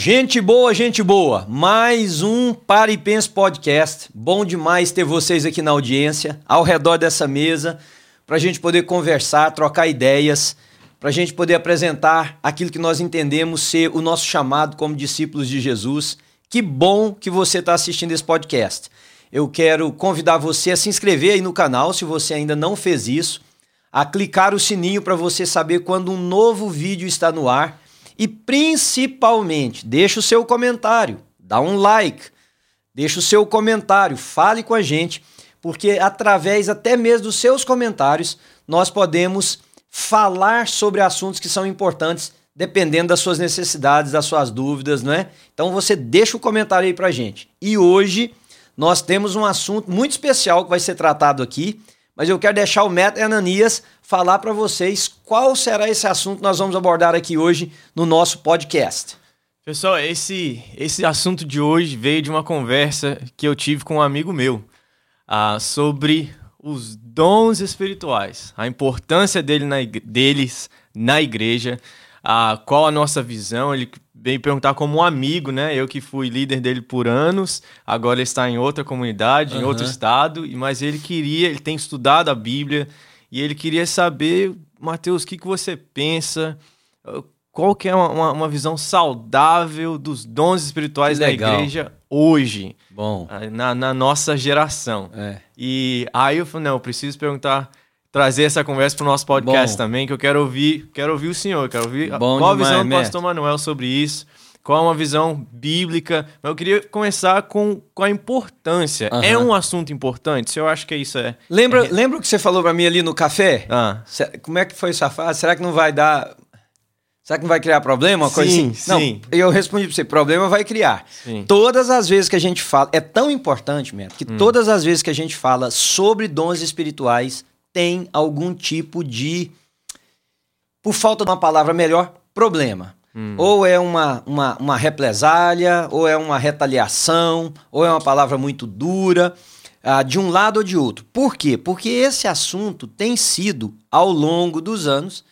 Gente boa, gente boa. Mais um Pare e Pense Podcast. Bom demais ter vocês aqui na audiência, ao redor dessa mesa, para a gente poder conversar, trocar ideias, para a gente poder apresentar aquilo que nós entendemos ser o nosso chamado como discípulos de Jesus. Que bom que você está assistindo esse podcast. Eu quero convidar você a se inscrever aí no canal, se você ainda não fez isso, a clicar o sininho para você saber quando um novo vídeo está no ar e principalmente, deixa o seu comentário, dá um like, deixa o seu comentário, fale com a gente, porque através até mesmo dos seus comentários nós podemos falar sobre assuntos que são importantes dependendo das suas necessidades, das suas dúvidas, não é? Então você deixa o comentário aí pra gente. E hoje nós temos um assunto muito especial que vai ser tratado aqui, mas eu quero deixar o Matt Ananias falar para vocês qual será esse assunto que nós vamos abordar aqui hoje no nosso podcast. Pessoal, esse, esse assunto de hoje veio de uma conversa que eu tive com um amigo meu uh, sobre os dons espirituais, a importância dele na, deles na igreja, uh, qual a nossa visão. Ele veio perguntar como um amigo, né? Eu que fui líder dele por anos, agora ele está em outra comunidade, uhum. em outro estado, mas ele queria, ele tem estudado a Bíblia e ele queria saber, Mateus, o que, que você pensa? Qual que é uma, uma visão saudável dos dons espirituais da igreja hoje? Bom. Ah, na, na nossa geração. É. E aí eu falei, não, eu preciso perguntar trazer essa conversa para o nosso podcast Bom. também, que eu quero ouvir, quero ouvir o senhor, quero ouvir Bom qual demais, a visão do pastor Manuel sobre isso, qual é uma visão bíblica. Mas eu queria começar com, com a importância. Uhum. É um assunto importante? Eu acho que isso é. Lembra, é... lembra o que você falou para mim ali no café? Ah. Como é que foi essa fase? Será que não vai dar. Será que não vai criar problema? Uma sim, coisa assim? sim. Não, eu respondi para você: problema vai criar. Sim. Todas as vezes que a gente fala. É tão importante, mesmo, que hum. todas as vezes que a gente fala sobre dons espirituais, tem algum tipo de, por falta de uma palavra melhor, problema. Hum. Ou é uma, uma, uma represália, ou é uma retaliação, ou é uma palavra muito dura, ah, de um lado ou de outro. Por quê? Porque esse assunto tem sido, ao longo dos anos,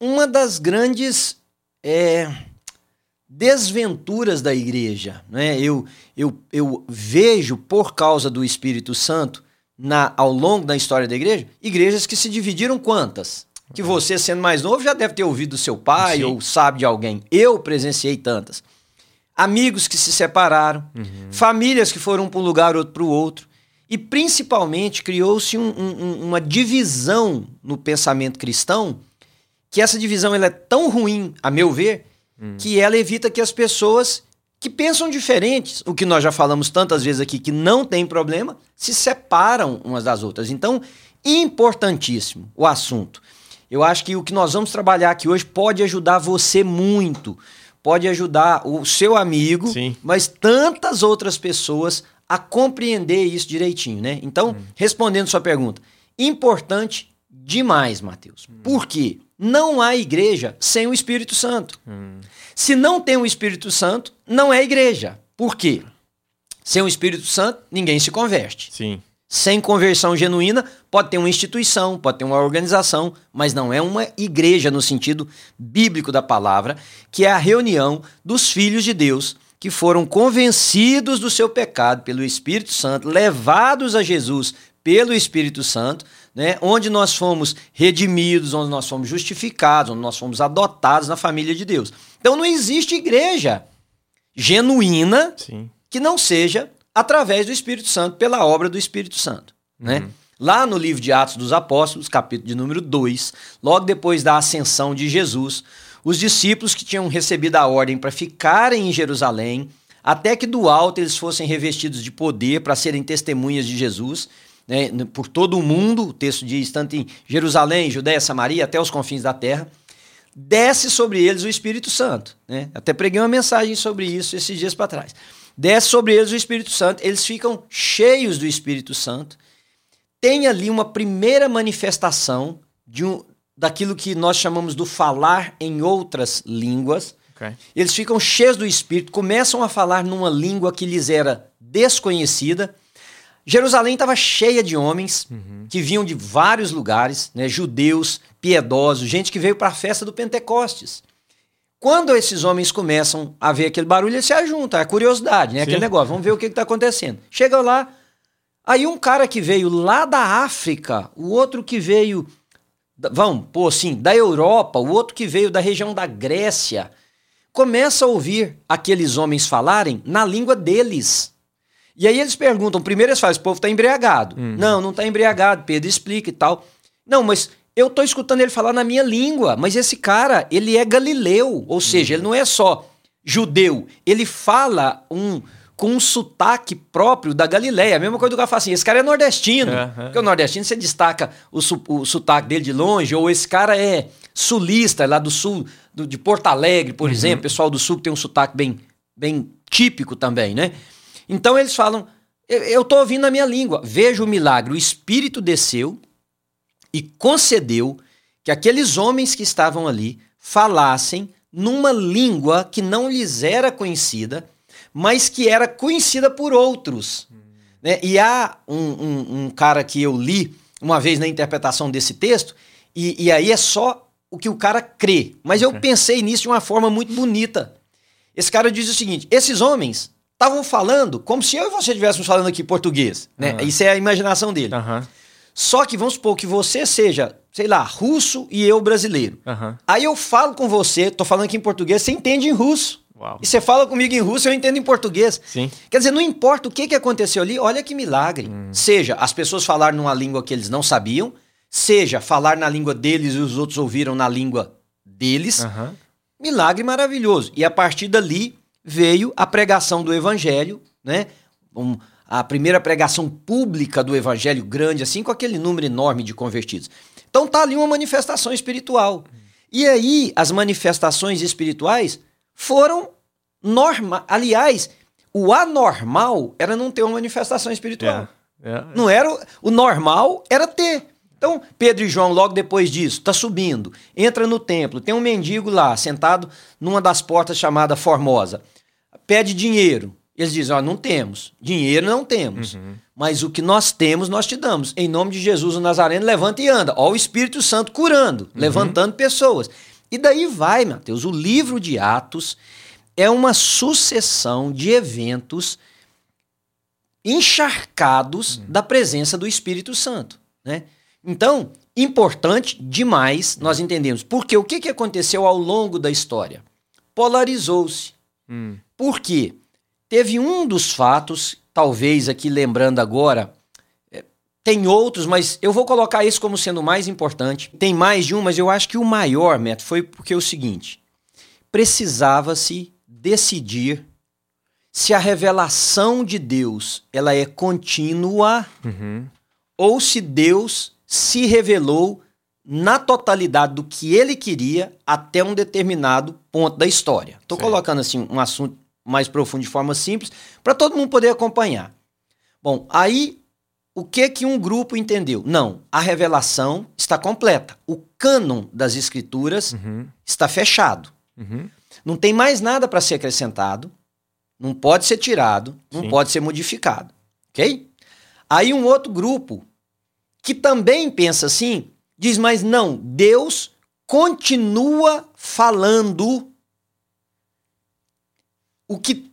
uma das grandes é, desventuras da igreja. Né? Eu, eu, eu vejo, por causa do Espírito Santo, na, ao longo da história da igreja, igrejas que se dividiram quantas? Que você, sendo mais novo, já deve ter ouvido do seu pai Sim. ou sabe de alguém. Eu presenciei tantas. Amigos que se separaram, uhum. famílias que foram para um lugar, outro para o outro. E principalmente criou-se um, um, uma divisão no pensamento cristão, que essa divisão ela é tão ruim, a meu ver, uhum. que ela evita que as pessoas que pensam diferentes, o que nós já falamos tantas vezes aqui, que não tem problema, se separam umas das outras. Então, importantíssimo o assunto. Eu acho que o que nós vamos trabalhar aqui hoje pode ajudar você muito. Pode ajudar o seu amigo, Sim. mas tantas outras pessoas a compreender isso direitinho, né? Então, hum. respondendo sua pergunta, importante demais, Mateus. Hum. Por quê? Não há igreja sem o Espírito Santo. Hum. Se não tem o Espírito Santo, não é igreja. Por quê? Sem o Espírito Santo, ninguém se converte. Sim. Sem conversão genuína, pode ter uma instituição, pode ter uma organização, mas não é uma igreja no sentido bíblico da palavra, que é a reunião dos filhos de Deus que foram convencidos do seu pecado pelo Espírito Santo, levados a Jesus pelo Espírito Santo, né, onde nós fomos redimidos, onde nós fomos justificados, onde nós fomos adotados na família de Deus. Então não existe igreja genuína Sim. que não seja através do Espírito Santo, pela obra do Espírito Santo. Né? Uhum. Lá no livro de Atos dos Apóstolos, capítulo de número 2, logo depois da ascensão de Jesus, os discípulos que tinham recebido a ordem para ficarem em Jerusalém, até que do alto eles fossem revestidos de poder para serem testemunhas de Jesus, né, por todo o mundo, o texto diz, tanto em Jerusalém, Judéia, Samaria, até os confins da terra, desce sobre eles o Espírito Santo. Né? Até preguei uma mensagem sobre isso esses dias para trás. Desce sobre eles o Espírito Santo, eles ficam cheios do Espírito Santo. Tem ali uma primeira manifestação de um, daquilo que nós chamamos do falar em outras línguas. Okay. Eles ficam cheios do Espírito, começam a falar numa língua que lhes era desconhecida Jerusalém estava cheia de homens uhum. que vinham de vários lugares, né, judeus, piedosos, gente que veio para a festa do Pentecostes. Quando esses homens começam a ver aquele barulho, eles se ajuntam, é curiosidade, né? Sim. Aquele negócio, vamos ver o que está acontecendo. Chegam lá, aí um cara que veio lá da África, o outro que veio, vamos pôr assim, da Europa, o outro que veio da região da Grécia, começa a ouvir aqueles homens falarem na língua deles. E aí eles perguntam, primeiro eles falam, esse povo está embriagado. Não, não está embriagado, Pedro explica e tal. Não, mas eu tô escutando ele falar na minha língua, mas esse cara, ele é galileu, ou seja, ele não é só judeu, ele fala um com um sotaque próprio da Galileia. A mesma coisa do cara fala assim, esse cara é nordestino. É. Porque o nordestino você destaca o, su- o sotaque dele de longe, ou esse cara é sulista, lá do sul, do- de Porto Alegre, por exemplo. O pessoal do sul que tem um sotaque bem, bem típico também, né? Então eles falam, eu, tô ouvindo a minha língua. Veja o milagre, o Espírito desceu e concedeu que aqueles homens que estavam ali falassem numa língua que não lhes era conhecida, mas que era conhecida por outros. né? E há um, um- um cara que eu li uma vez na interpretação desse texto, e, e aí é só o que o cara crê. Mas eu pensei nisso de uma forma muito bonita. Esse cara diz o seguinte: esses homens estavam falando como se eu e você estivéssemos falando aqui português. Né? Ah. Isso é a imaginação dele. Aham. Só que vamos supor que você seja, sei lá, russo e eu brasileiro. Aham. Aí eu falo com você, tô falando aqui em português, você entende em russo. Uau. E você fala comigo em russo, eu entendo em português. Sim. Quer dizer, não importa o que, que aconteceu ali, olha que milagre. Seja as pessoas falaram numa língua que eles não sabiam, seja falar na língua deles e os outros ouviram na língua deles. Milagre maravilhoso. E a partir dali veio a pregação do evangelho, né? Um- a primeira pregação pública do evangelho grande, assim, com aquele número enorme de convertidos. Então tá ali uma manifestação espiritual. E aí as manifestações espirituais foram norma, aliás, o anormal era não ter uma manifestação espiritual. É. É. Não era o, o normal, era ter. Então, Pedro e João, logo depois disso, tá subindo, entra no templo, tem um mendigo lá, sentado numa das portas chamada Formosa. Pede dinheiro. Eles dizem: Ó, não temos. Dinheiro não temos. Mas o que nós temos, nós te damos. Em nome de Jesus o Nazareno, levanta e anda. Ó, o Espírito Santo curando, levantando pessoas. E daí vai, Mateus. O livro de Atos é uma sucessão de eventos encharcados da presença do Espírito Santo, né? Então, importante demais nós entendemos. Porque o que, que aconteceu ao longo da história? Polarizou-se. Hum. Por quê? Teve um dos fatos, talvez aqui lembrando agora, é, tem outros, mas eu vou colocar esse como sendo o mais importante. Tem mais de um, mas eu acho que o maior, Neto, foi porque é o seguinte: precisava-se decidir se a revelação de Deus ela é contínua Uhum. ou se Deus se revelou na totalidade do que ele queria até um determinado ponto da história. Estou colocando assim um assunto mais profundo de forma simples para todo mundo poder acompanhar. Bom, aí o que que um grupo entendeu? Não, a revelação está completa. O cânon das escrituras Uhum. está fechado. Uhum. Não tem mais nada para ser acrescentado, não pode ser tirado, não Sim. pode ser modificado. Ok? Aí um outro grupo que também pensa assim, diz, mas não, Deus continua falando o que,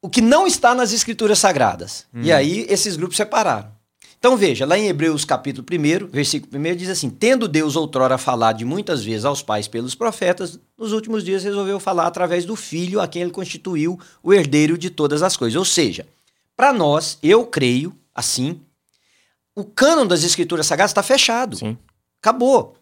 o que não está nas escrituras sagradas. E aí esses grupos separaram. Então veja, lá em Hebreus capítulo 1, versículo 1 diz assim: Tendo Deus outrora falado de muitas vezes aos pais pelos profetas, nos últimos dias resolveu falar através do Filho, a quem ele constituiu o herdeiro de todas as coisas. Ou seja, para nós, eu creio, assim, o cânon das escrituras sagradas está fechado. Sim. Acabou.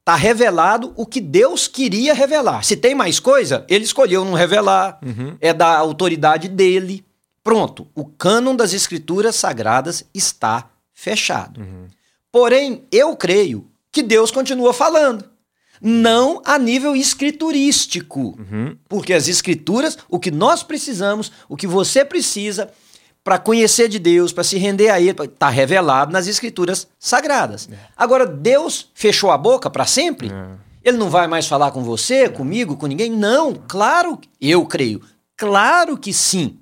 Está revelado o que Deus queria revelar. Se tem mais coisa, ele escolheu não revelar, Uhum. é da autoridade dele. Pronto, o cânon das escrituras sagradas está fechado. Porém, eu creio que Deus continua falando. Não a nível escriturístico. Uhum. Porque as escrituras, o que nós precisamos, o que você precisa para conhecer de Deus, para se render a Ele, está revelado nas escrituras sagradas. Agora, Deus fechou a boca para sempre? É. Ele não vai mais falar com você, comigo, com ninguém? Não, claro, eu creio. Claro que sim.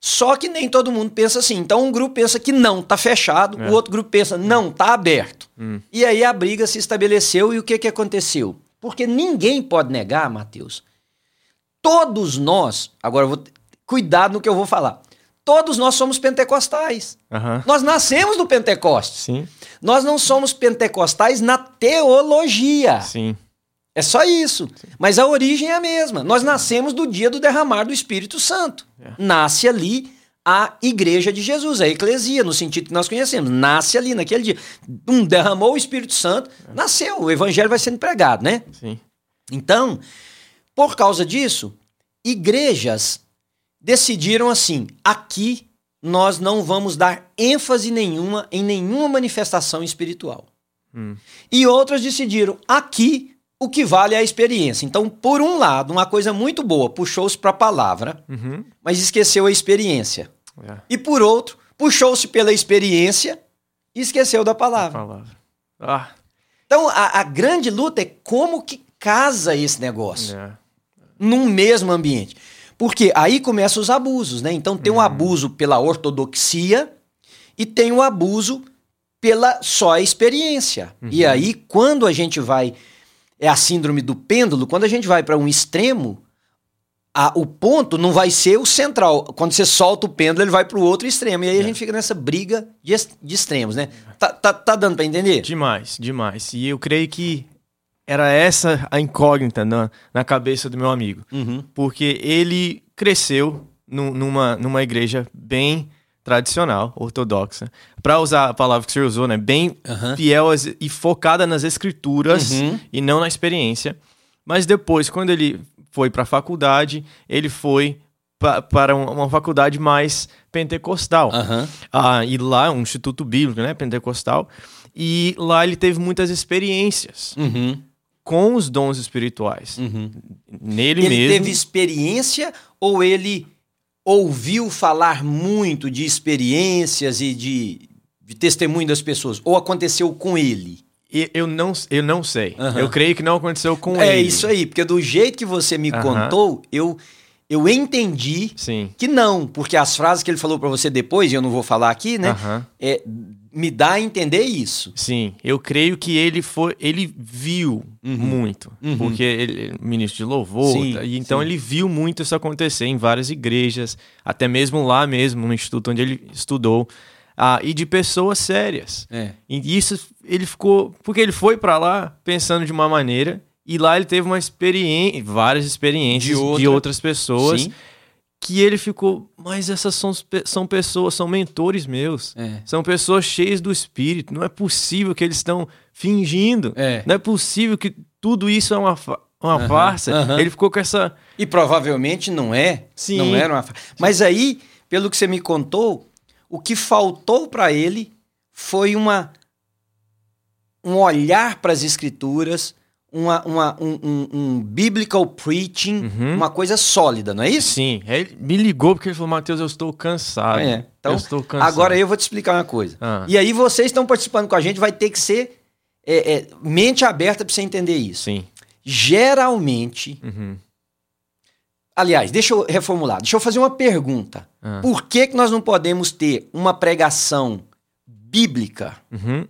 Só que nem todo mundo pensa assim. Então um grupo pensa que não, tá fechado, É. o outro grupo pensa não, tá aberto. Hum. E aí a briga se estabeleceu e o que que aconteceu? Porque ninguém pode negar, Mateus, todos nós, agora vou cuidado no que eu vou falar. Todos nós somos pentecostais. Aham. Nós nascemos do Pentecostes. Sim, Nós não somos pentecostais na teologia. sim. É só isso. Mas a origem é a mesma. Nós nascemos do dia do derramar do Espírito Santo. É. Nasce ali a igreja de Jesus, a eclesia, no sentido que nós conhecemos. Nasce ali naquele dia. Um, derramou o Espírito Santo, nasceu. O evangelho vai sendo pregado, né? Sim. Então, por causa disso, igrejas decidiram assim: aqui nós não vamos dar ênfase nenhuma em nenhuma manifestação espiritual. Hum. E outras decidiram: aqui o que vale é a experiência. Então, por um lado, uma coisa muito boa, puxou-se para a palavra, Uhum. mas esqueceu a experiência. É. E por outro, puxou-se pela experiência e esqueceu da palavra. Palavra. Ah, Então, a, a grande luta é como que casa esse negócio é. num mesmo ambiente. Porque aí começam os abusos, né? Então tem um abuso pela ortodoxia e tem o abuso pela só experiência. E aí, quando a gente vai. É a síndrome do pêndulo, quando a gente vai para um extremo, a- o ponto não vai ser o central. Quando você solta o pêndulo, ele vai para o outro extremo. E aí a gente fica nessa briga de, de extremos, né? Tá, tá, tá dando para entender? Demais, demais. E eu creio que era essa a incógnita na, na cabeça do meu amigo. Uhum. Porque ele cresceu nu- numa, numa igreja bem tradicional, ortodoxa. Para usar a palavra que você usou, né? Bem Aham. fiel às- e focada nas escrituras Uhum. e não na experiência. Mas depois, quando ele foi para a faculdade, ele foi pa- para um- uma faculdade mais pentecostal. Aham. Ah, e lá, um instituto bíblico, né, pentecostal. E lá ele teve muitas experiências Uhum. Com os dons espirituais. Uhum. Nele ele mesmo. teve experiência ou ele ouviu falar muito de experiências e de, de testemunho das pessoas? Ou aconteceu com ele? Eu não, eu não sei. Aham. Eu creio que não aconteceu com é ele. isso aí, porque do jeito que você me Aham. contou, eu, eu entendi Sim. que não, porque as frases que ele falou pra você depois, e eu não vou falar aqui, né? Aham. É, me dá a entender isso. Sim, eu creio que ele foi, ele viu muito, Uhum. porque ele ministro de louvor, Sim, tá? e então sim. ele viu muito isso acontecer em várias igrejas, até mesmo lá mesmo no instituto onde ele estudou, ah, e de pessoas sérias. É. E isso ele ficou, porque ele foi pra lá pensando de uma maneira e lá ele teve uma experiência, várias experiências De de, outra. outras pessoas Sim. Que ele ficou, mas essas são, são pessoas, são mentores meus. É. São pessoas cheias do espírito. Não é possível que eles estão fingindo. É. Não é possível que tudo isso é uma, uma Aham, farsa. aham. Ele ficou com essa. E provavelmente não é. Sim. Não era uma. fa- Mas aí, pelo que você me contou, o que faltou para ele foi uma um olhar para as escrituras, uma, uma- um, um- um biblical preaching, Uhum. uma coisa sólida, não é isso? Sim, ele me ligou porque ele falou: Mateus, eu estou cansado. É. Então, eu estou cansado. agora eu vou te explicar uma coisa. Ah. E aí vocês estão participando com a gente, vai ter que ser é, é, mente aberta para você entender isso. Sim. Geralmente, Uhum. aliás, deixa eu reformular, deixa eu fazer uma pergunta. Ah. Por que, que nós não podemos ter uma pregação bíblica Uhum.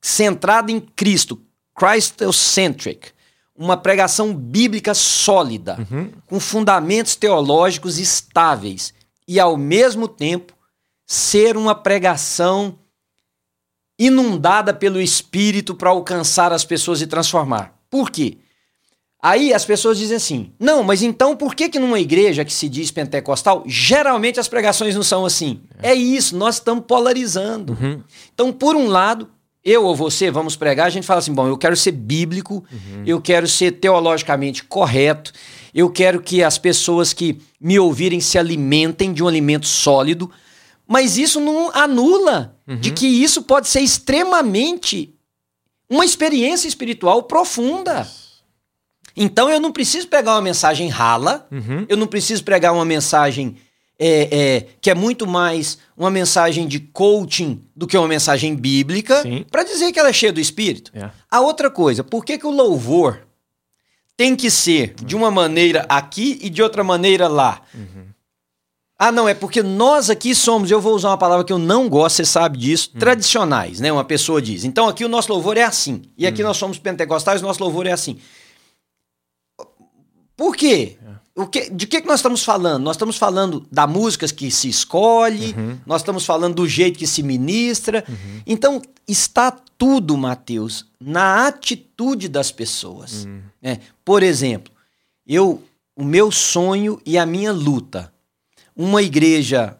centrada em Cristo, Christocentric, uma pregação bíblica sólida, Uhum. com fundamentos teológicos estáveis e ao mesmo tempo ser uma pregação inundada pelo Espírito para alcançar as pessoas e transformar. Por quê? Aí as pessoas dizem assim: não, mas então por que que numa igreja que se diz pentecostal, geralmente as pregações não são assim? É, isso, nós estamos polarizando. Uhum. Então, por um lado, eu ou você vamos pregar, a gente fala assim: bom, eu quero ser bíblico, eu quero ser teologicamente correto, eu quero que as pessoas que me ouvirem se alimentem de um alimento sólido, mas isso não anula de que isso pode ser extremamente uma experiência espiritual profunda. Então eu não preciso pegar uma mensagem rala, Uhum. eu não preciso pregar uma mensagem é, é, que é muito mais uma mensagem de coaching do que uma mensagem bíblica para dizer que ela é cheia do Espírito. É. A outra coisa, por que, que o louvor tem que ser de uma maneira aqui e de outra maneira lá? Ah, não, é porque nós aqui somos, eu vou usar uma palavra que eu não gosto, você sabe disso, tradicionais, né? Uma pessoa diz. Então aqui o nosso louvor é assim. E aqui nós somos pentecostais, o nosso louvor é assim. Por quê? O que, de que, que nós estamos falando? Nós estamos falando da música que se escolhe, uhum. nós estamos falando do jeito que se ministra. Uhum. Então, está tudo, Mateus, na atitude das pessoas. Uhum. É, por exemplo, eu, o meu sonho e a minha luta, uma igreja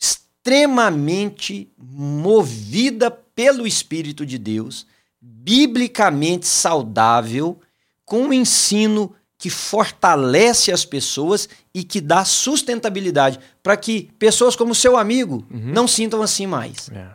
extremamente movida pelo Espírito de Deus, biblicamente saudável, com um ensino que fortalece as pessoas e que dá sustentabilidade para que pessoas como seu amigo uhum. não sintam assim mais. É.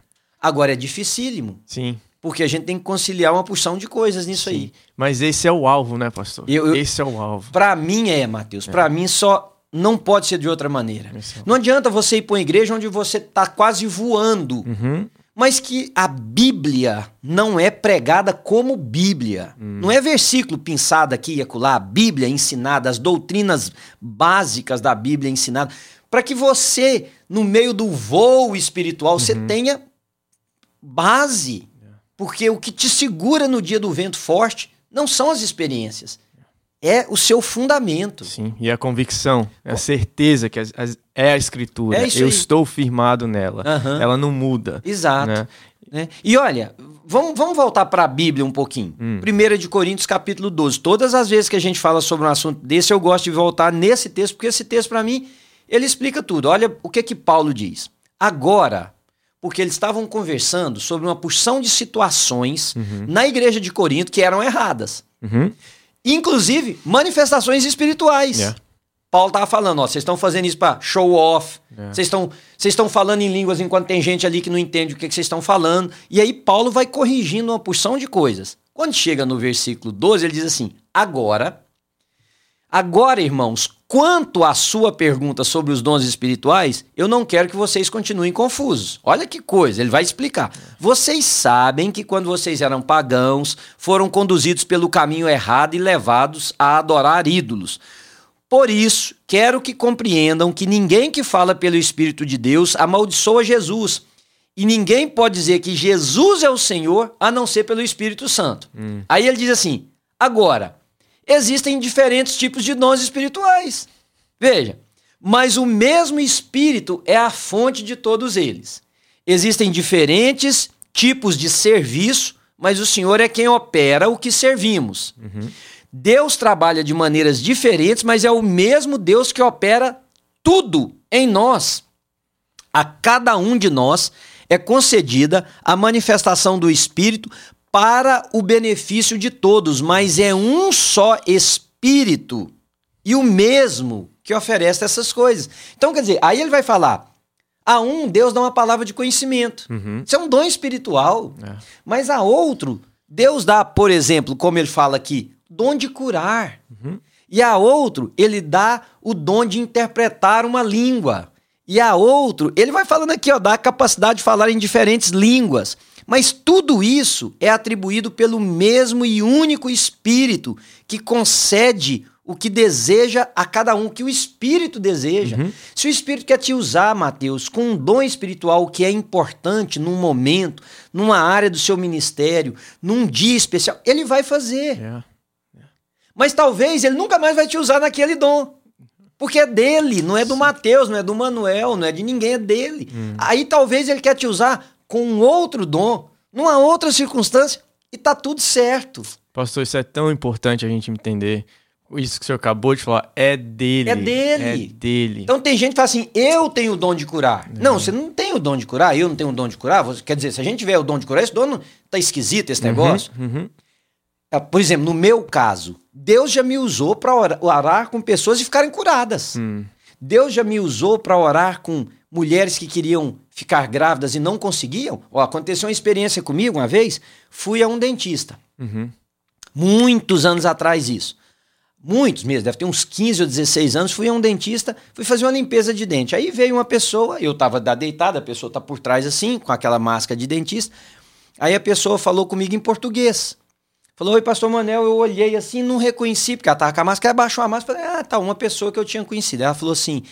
Agora é dificílimo. Sim. Porque a gente tem que conciliar uma porção de coisas nisso Sim. aí. Mas esse é o alvo, né, pastor? Eu, eu, esse é o alvo. Para mim é, Mateus. É. Para mim só não pode ser de outra maneira. É não adianta você ir para uma igreja onde você está quase voando. Uhum mas que a Bíblia não é pregada como Bíblia. Hum. Não é versículo pensado aqui e acolá, a Bíblia ensinada, as doutrinas básicas da Bíblia ensinada, para que você, no meio do voo espiritual, uhum. você tenha base. Porque o que te segura no dia do vento forte não são as experiências, é o seu fundamento. Sim, e a convicção, a certeza que as, as, é a escritura. É Eu estou firmado nela. Uhum. Ela não muda. Exato. Né? Né? E olha, vamos, vamos voltar para a Bíblia um pouquinho. Hum. 1 de Coríntios, capítulo 12. Todas as vezes que a gente fala sobre um assunto desse, eu gosto de voltar nesse texto, porque esse texto, para mim, ele explica tudo. Olha o que que Paulo diz. Agora, porque eles estavam conversando sobre uma porção de situações uhum. na igreja de Corinto que eram erradas. Uhum. Inclusive, manifestações espirituais. Yeah. Paulo estava falando, ó, vocês estão fazendo isso para show off. Vocês yeah. estão falando em línguas enquanto tem gente ali que não entende o que vocês estão falando. E aí Paulo vai corrigindo uma porção de coisas. Quando chega no versículo 12, ele diz assim: "Agora, agora, irmãos, Quanto à sua pergunta sobre os dons espirituais, eu não quero que vocês continuem confusos. Olha que coisa, ele vai explicar. Vocês sabem que quando vocês eram pagãos, foram conduzidos pelo caminho errado e levados a adorar ídolos. Por isso, quero que compreendam que ninguém que fala pelo Espírito de Deus amaldiçoa Jesus. E ninguém pode dizer que Jesus é o Senhor a não ser pelo Espírito Santo. Hum. Aí ele diz assim: agora existem diferentes tipos de dons espirituais. Veja, mas o mesmo Espírito é a fonte de todos eles. Existem diferentes tipos de serviço, mas o Senhor é quem opera o que servimos. Uhum. Deus trabalha de maneiras diferentes, mas é o mesmo Deus que opera tudo em nós. A cada um de nós é concedida a manifestação do Espírito para o benefício de todos, mas é um só Espírito e o mesmo que oferece essas coisas. Então, quer dizer, aí ele vai falar. A um, Deus dá uma palavra de conhecimento. Uhum. Isso é um dom espiritual. É. Mas a outro, Deus dá, por exemplo, como ele fala aqui, dom de curar. Uhum. E a outro, ele dá o dom de interpretar uma língua. E a outro, ele vai falando aqui, ó, dá a capacidade de falar em diferentes línguas. Mas tudo isso é atribuído pelo mesmo e único Espírito que concede o que deseja a cada um, que o Espírito deseja. Uhum. Se o Espírito quer te usar, Mateus, com um dom espiritual que é importante num momento, numa área do seu ministério, num dia especial, ele vai fazer. Yeah. Yeah. Mas talvez ele nunca mais vai te usar naquele dom. Porque é dele, não é do Mateus, não é do Manuel, não é de ninguém, é dele. Hum. Aí talvez ele quer te usar com um outro dom, numa outra circunstância, e tá tudo certo. Pastor, isso é tão importante a gente entender. Isso que o senhor acabou de falar é dele. É dele. É dele. Então tem gente que fala assim: eu tenho o dom de curar. Não, não você não tem o dom de curar, eu não tenho o dom de curar. Quer dizer, se a gente tiver o dom de curar, esse dono tá esquisito esse uhum, negócio. Uhum, uhum. Por exemplo, no meu caso, Deus já me usou para orar, orar, com pessoas e ficarem curadas. Hum. Deus já me usou para orar com mulheres que queriam ficar grávidas e não conseguiam. Ó, aconteceu uma experiência comigo uma vez, fui a um dentista. Uhum. Muitos anos atrás isso. Muitos mesmo, deve ter uns 15 ou 16 anos, fui a um dentista, fui fazer uma limpeza de dente. Aí veio uma pessoa, eu estava deitada, a pessoa está por trás assim, com aquela máscara de dentista. Aí a pessoa falou comigo em português. Falou, oi, pastor Manel, eu olhei assim, não reconheci, porque ela estava com a máscara, baixou a máscara, falei, ah, tá, uma pessoa que eu tinha conhecido. Ela falou assim,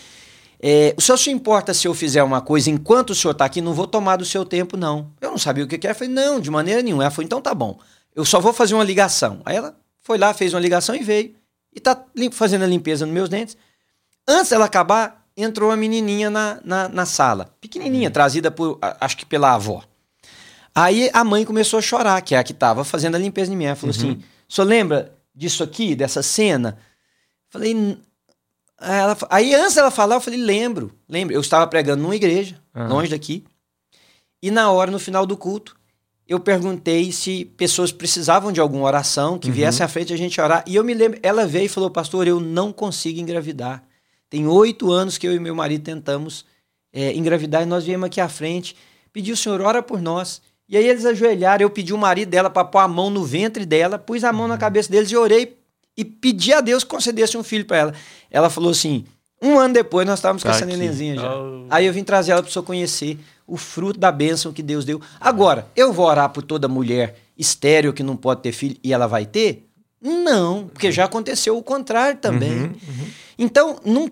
é, o senhor se importa se eu fizer uma coisa enquanto o senhor está aqui? Não vou tomar do seu tempo, não. Eu não sabia o que, que era. Eu falei, não, de maneira nenhuma. Ela falou, então tá bom. Eu só vou fazer uma ligação. Aí ela foi lá, fez uma ligação e veio. e tá fazendo a limpeza nos meus dentes. Antes dela acabar, entrou uma menininha na, na, na sala, pequenininha, uhum. trazida por, acho que pela avó. Aí a mãe começou a chorar, que é a que estava fazendo a limpeza em mim. Ela falou uhum. assim: senhor lembra disso aqui, dessa cena? Falei. Ela, aí antes dela falar, eu falei: lembro, lembro. Eu estava pregando numa igreja, uhum. longe daqui. E na hora, no final do culto, eu perguntei se pessoas precisavam de alguma oração, que uhum. viesse à frente a gente orar. E eu me lembro, ela veio e falou: Pastor, eu não consigo engravidar. Tem oito anos que eu e meu marido tentamos é, engravidar e nós viemos aqui à frente. Pedi o Senhor, ora por nós. E aí eles ajoelharam, eu pedi o marido dela para pôr a mão no ventre dela, pus a mão na cabeça deles e orei e pedi a Deus que concedesse um filho para ela. Ela falou assim: um ano depois nós estávamos com essa nenenzinha já. Oh. Aí eu vim trazer ela para você conhecer o fruto da bênção que Deus deu. Agora, eu vou orar por toda mulher estéreo que não pode ter filho e ela vai ter? Não, porque já aconteceu o contrário também. Uhum, uhum. Então, não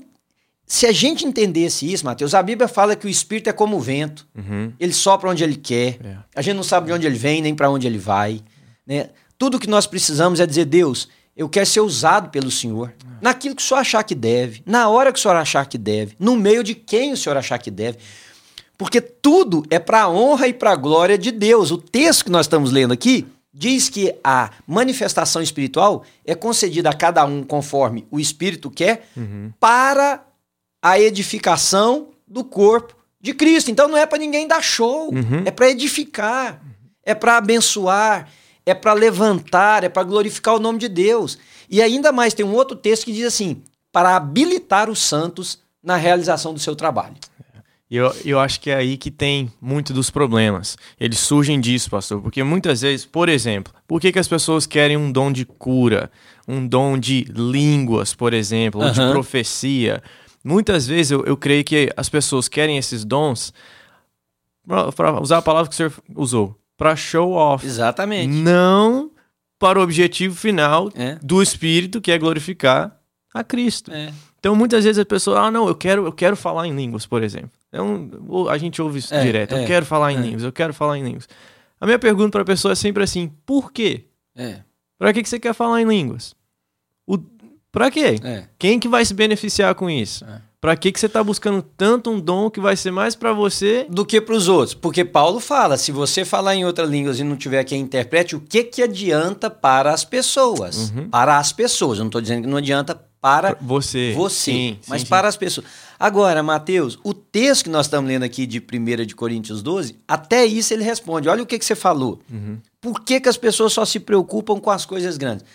se a gente entendesse isso, Mateus, a Bíblia fala que o Espírito é como o vento. Uhum. Ele sopra onde ele quer. É. A gente não sabe de onde ele vem, nem para onde ele vai. Né? Tudo que nós precisamos é dizer, Deus, eu quero ser usado pelo Senhor. Naquilo que o Senhor achar que deve, na hora que o Senhor achar que deve, no meio de quem o Senhor achar que deve. Porque tudo é para a honra e para a glória de Deus. O texto que nós estamos lendo aqui diz que a manifestação espiritual é concedida a cada um conforme o Espírito quer, uhum. para a edificação do corpo de Cristo. Então não é para ninguém dar show, uhum. é para edificar, é para abençoar, é para levantar, é para glorificar o nome de Deus. E ainda mais tem um outro texto que diz assim: para habilitar os santos na realização do seu trabalho. Eu, eu acho que é aí que tem muito dos problemas. Eles surgem disso, pastor. Porque muitas vezes, por exemplo, por que, que as pessoas querem um dom de cura, um dom de línguas, por exemplo, ou de profecia? Muitas vezes eu, eu creio que as pessoas querem esses dons, para usar a palavra que o senhor usou, para show off. Exatamente. Não para o objetivo final é. do Espírito, que é glorificar a Cristo. É. Então muitas vezes a pessoa, ah, não, eu quero, eu quero falar em línguas, por exemplo. É um, a gente ouve isso é, direto. Eu é, quero falar em é. línguas, eu quero falar em línguas. A minha pergunta para a pessoa é sempre assim: por quê? É. Para que, que você quer falar em línguas? O, Pra quê? É. Quem que vai se beneficiar com isso? É. Pra que, que você tá buscando tanto um dom que vai ser mais para você do que para os outros? Porque Paulo fala, se você falar em outras línguas e não tiver quem interprete, o que que adianta para as pessoas? Uhum. Para as pessoas. Eu não estou dizendo que não adianta para você, você sim, mas sim, para sim. as pessoas. Agora, Mateus, o texto que nós estamos lendo aqui de 1 de Coríntios 12, até isso ele responde. Olha o que, que você falou. Uhum. Por que, que as pessoas só se preocupam com as coisas grandes?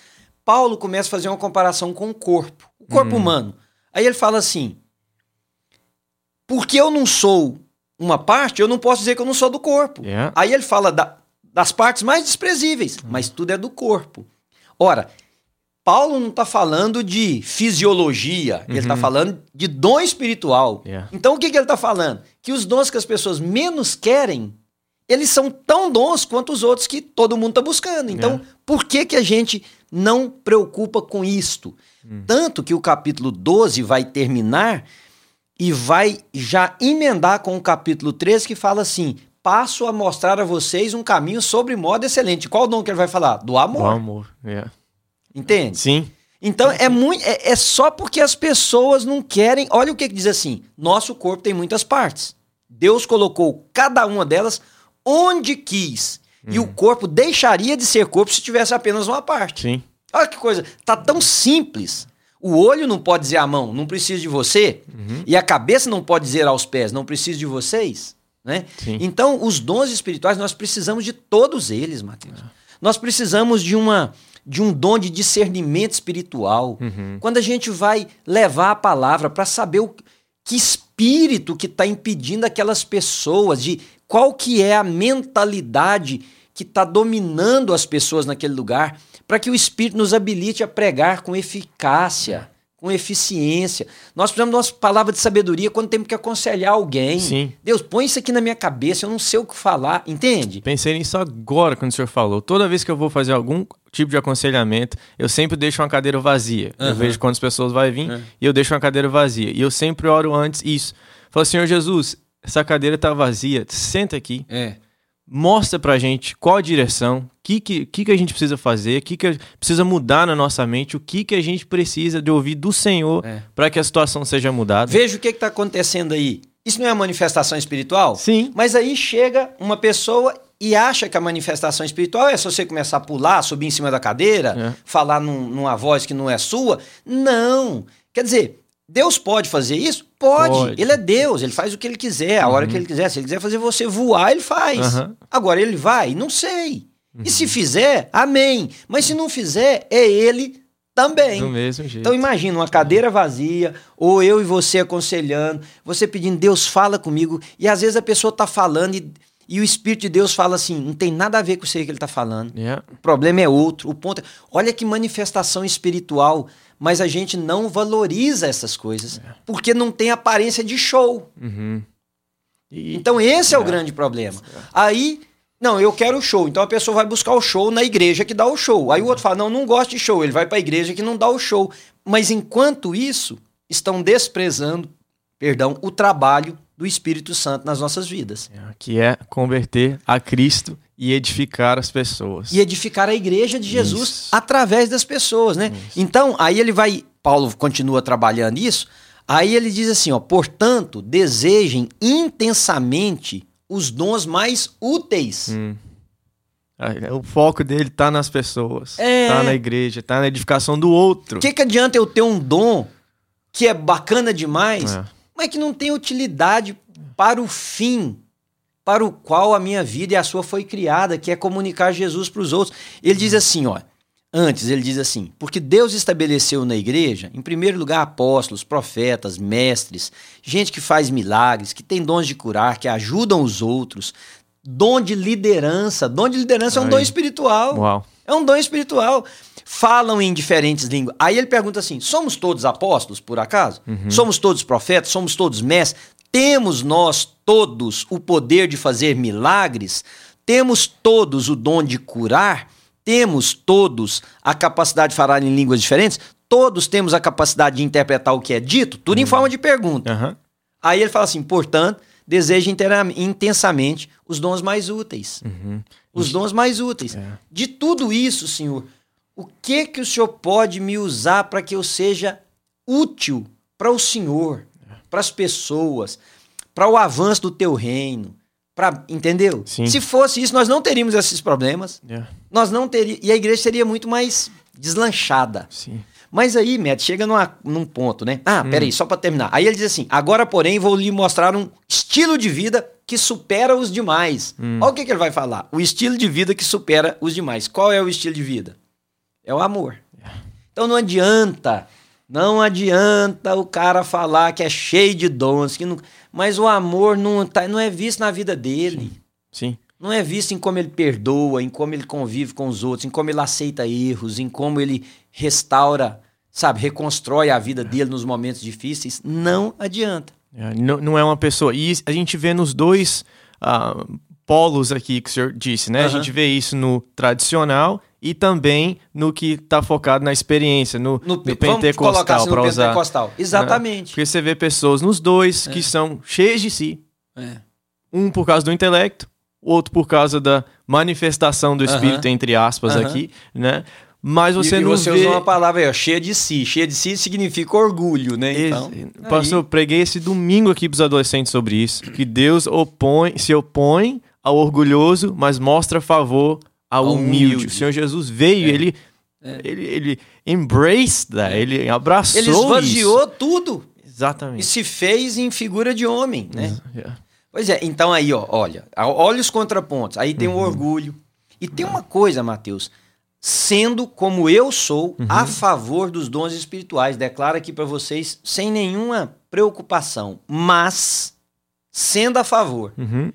Paulo começa a fazer uma comparação com o corpo, o corpo uhum. humano. Aí ele fala assim: porque eu não sou uma parte, eu não posso dizer que eu não sou do corpo. Yeah. Aí ele fala da, das partes mais desprezíveis, uhum. mas tudo é do corpo. Ora, Paulo não está falando de fisiologia, uhum. ele está falando de dom espiritual. Yeah. Então o que, que ele está falando? Que os dons que as pessoas menos querem, eles são tão dons quanto os outros que todo mundo está buscando. Então, yeah. por que, que a gente não preocupa com isto. Hum. Tanto que o capítulo 12 vai terminar e vai já emendar com o capítulo 13 que fala assim: passo a mostrar a vocês um caminho sobre modo excelente. Qual o dom que ele vai falar? Do amor. Do amor, yeah. Entende? Sim. Então é muito é, é, só porque as pessoas não querem. Olha o que, que diz assim: nosso corpo tem muitas partes. Deus colocou cada uma delas onde quis. E o uhum. corpo deixaria de ser corpo se tivesse apenas uma parte. Sim. Olha que coisa. Tá tão simples. O olho não pode dizer à mão, não precisa de você. Uhum. E a cabeça não pode dizer aos pés, não preciso de vocês. Né? Então, os dons espirituais, nós precisamos de todos eles, Mateus. É. Nós precisamos de uma de um dom de discernimento espiritual. Uhum. Quando a gente vai levar a palavra para saber o que espírito que está impedindo aquelas pessoas, de qual que é a mentalidade que está dominando as pessoas naquele lugar, para que o Espírito nos habilite a pregar com eficácia, com eficiência. Nós precisamos de uma palavra de sabedoria quando temos que aconselhar alguém. Sim. Deus, põe isso aqui na minha cabeça, eu não sei o que falar, entende? Pensei nisso agora quando o senhor falou. Toda vez que eu vou fazer algum tipo de aconselhamento, eu sempre deixo uma cadeira vazia. Uhum. Eu vejo quantas pessoas vai vir uhum. e eu deixo uma cadeira vazia. E eu sempre oro antes isso. Falo, Senhor Jesus, essa cadeira está vazia, senta aqui. É mostra pra gente qual a direção, o que, que, que, a gente precisa fazer, o que, que precisa mudar na nossa mente, o que, que a gente precisa de ouvir do Senhor É. para que a situação seja mudada. Veja o que está acontecendo aí. Isso não é manifestação espiritual? Sim. Mas aí chega uma pessoa e acha que a manifestação espiritual é só você começar a pular, subir em cima da cadeira, É. falar num- numa voz que não é sua. Não. Quer dizer, Deus pode fazer isso? Pode. Pode. Uhum. Ele é Deus, ele faz o que ele quiser, a hora que ele quiser. Se ele quiser fazer você voar, ele faz. Aham. Agora ele vai? Não sei. E Uhum. se fizer, amém. Mas se não fizer, é ele também. Do mesmo jeito. Então imagina uma cadeira vazia, ou eu e você aconselhando, você pedindo, Deus fala comigo, e às vezes a pessoa tá falando e, e o Espírito de Deus fala assim, não tem nada a ver com isso aí que ele tá falando. Yeah. O problema é outro. O ponto é, olha que manifestação espiritual, mas a gente não valoriza essas coisas, porque não tem aparência de show. Uhum. E- Então esse é o grande problema. Aí, não, eu quero o show. Então a pessoa vai buscar o show na igreja que dá o show. Aí o outro fala, não, não gosto de show. Ele vai para a igreja que não dá o show. Mas enquanto isso, estão desprezando, perdão, o trabalho do Espírito Santo nas nossas vidas. que é converter a Cristo e edificar as pessoas. E edificar a igreja de Jesus Isso. através das pessoas, né? Então, aí ele vai, Paulo continua trabalhando isso, aí ele diz assim, ó, portanto, desejem intensamente os dons mais úteis. Hum. Ah, O foco dele tá nas pessoas, É. tá na igreja, tá na edificação do outro. O que, que adianta eu ter um dom que é bacana demais, É. mas que não tem utilidade para o fim para o qual a minha vida e a sua foi criada, que é comunicar Jesus para os outros. Ele diz assim, ó, antes ele diz assim, porque Deus estabeleceu na igreja, em primeiro lugar, apóstolos, profetas, mestres, gente que faz milagres, que tem dons de curar, que ajudam os outros, dom de liderança. Dom de liderança é um dom espiritual. Uau. É um dom espiritual. Falam em diferentes línguas. Aí ele pergunta assim: somos todos apóstolos, por acaso? Somos todos profetas? Somos todos mestres? Temos nós todos o poder de fazer milagres? Temos todos o dom de curar? Temos todos a capacidade de falar em línguas diferentes? Todos temos a capacidade de interpretar o que é dito? Tudo em forma de pergunta. Aham. Aí ele fala assim: portanto, deseja intensamente os dons mais úteis. Os dons mais úteis. É. De tudo isso, Senhor, o que que o Senhor pode me usar para que eu seja útil para o Senhor, para as pessoas, para o avanço do teu reino? Pra, entendeu? Sim. Se fosse isso, nós não teríamos esses problemas. Yeah. Nós não teríamos. E a igreja seria muito mais deslanchada. Sim. Mas aí, Matt, chega numa- num ponto, né? Ah, Hum. peraí, só pra terminar. Aí ele diz assim: agora, porém, vou lhe mostrar um estilo de vida que supera os demais. Hum. Olha o que, que ele vai falar. O estilo de vida que supera os demais. Qual é o estilo de vida? É o amor. Então não adianta, não adianta o cara falar que é cheio de dons, que não, mas o amor não, tá, não é visto na vida dele. Sim. Não é visto em como ele perdoa, em como ele convive com os outros, em como ele aceita erros, em como ele restaura, sabe, reconstrói a vida dele nos momentos difíceis. Não adianta. É, Não, não é uma pessoa. E a gente vê nos dois ah, polos aqui que o senhor disse, né? A Aham. gente vê isso no tradicional e também no que está focado na experiência, no, No, no pentecostal, assim, no para usar. pentecostal. Exatamente. Porque você vê pessoas nos dois que são cheias de si. É. Um por causa do intelecto, outro por causa da manifestação do espírito, Aham. entre aspas, Aham. aqui, né? Mas você e, não você vê... usou uma palavra aí, ó, cheia de si. Cheia de si significa orgulho, né? Então, Ex- Pastor, eu preguei esse domingo aqui para os adolescentes sobre isso. Que Deus opõe, se opõe ao orgulhoso, mas mostra favor ao, humilde. humilde. O Senhor Jesus veio, ele, ele, ele embraced that, ele abraçou ele esvaziou isso. tudo e Exatamente. se fez em figura de homem, né? Yeah. Pois é, então aí, ó, olha, olha os contrapontos. Aí tem o orgulho. E tem uma coisa, Mateus, sendo como eu sou a favor dos dons espirituais, declaro aqui para vocês sem nenhuma preocupação, mas sendo a favor, Uhum.